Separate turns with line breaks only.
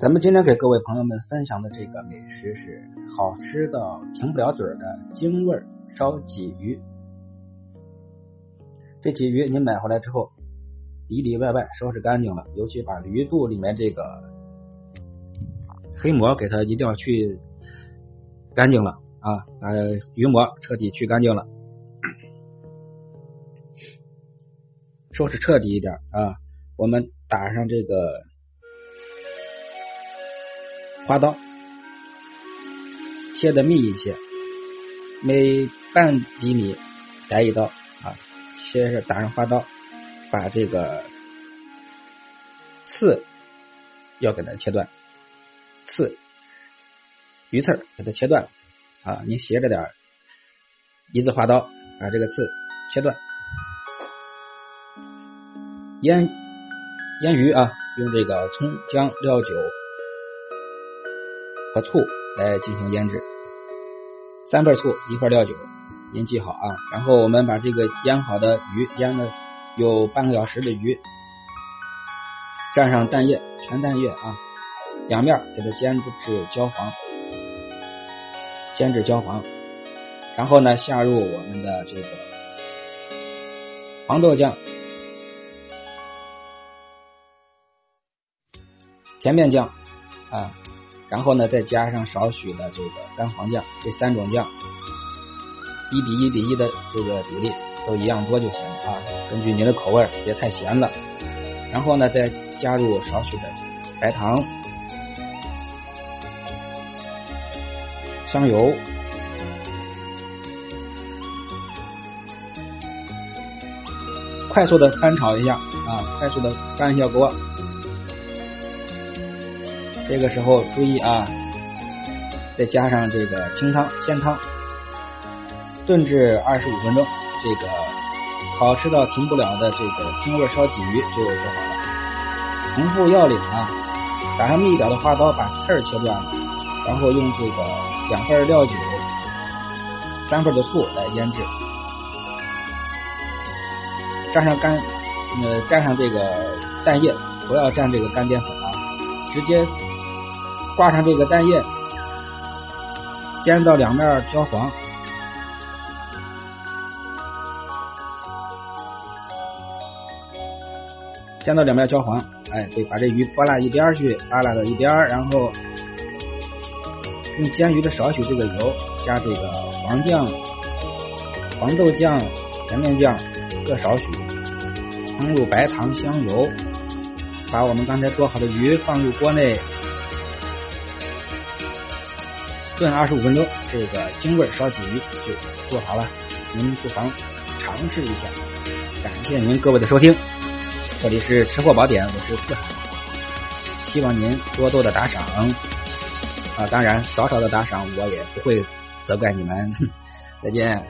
咱们今天给各位朋友们分享的这个美食是好吃到停不了嘴的京味烧鲫鱼。这鲫鱼您买回来之后，里里外外收拾干净了，尤其把鱼肚里面这个黑膜给它一定要去干净了啊，把鱼膜彻底去干净了，收拾彻底一点啊。我们打上这个。花刀切的密一些，每半厘米来一刀啊，切是打上花刀，把这个刺要给它切断，刺鱼刺给它切断啊，你斜着点一字花刀把这个刺切断，腌腌鱼啊，用这个葱姜料酒。和醋来进行腌制，三份醋，一份料酒，您记好啊。然后我们把这个腌好的鱼，腌了有半个小时的鱼，蘸上蛋液，全蛋液啊，两面给它煎至焦黄，煎至焦黄。然后呢，下入我们的这个黄豆酱、甜面酱啊。然后呢，再加上少许的这个干黄酱，这三种酱一比一比一的这个比例都一样多就行了啊。根据您的口味，别太咸了。然后呢，再加入少许的白糖、香油，快速的翻炒一下啊，快速的翻一下锅。这个时候注意啊，再加上这个清汤鲜汤，炖至二十五分钟，这个好吃到停不了的这个清味烧鲫鱼就做好了。重复要领啊，打上密一点的花刀，把刺儿切断，然后用这个两份料酒、三份的醋来腌制，蘸上干呃蘸上这个蛋液，不要蘸这个干淀粉啊，直接。挂上这个蛋液，煎到两面焦黄，煎到两面焦黄，哎，对，把这鱼拨拉一边去，扒拉到一边，然后用煎鱼的少许这个油，加这个黄酱、黄豆酱、甜面酱各少许，烹入白糖、香油，把我们刚才做好的鱼放入锅内。炖二十五分钟，这个京味烧鲫鱼就做好了，您不妨尝试一下。感谢您各位的收听，这里是吃货宝典，我是四海，希望您多多的打赏啊，当然少少的打赏我也不会责怪你们。再见。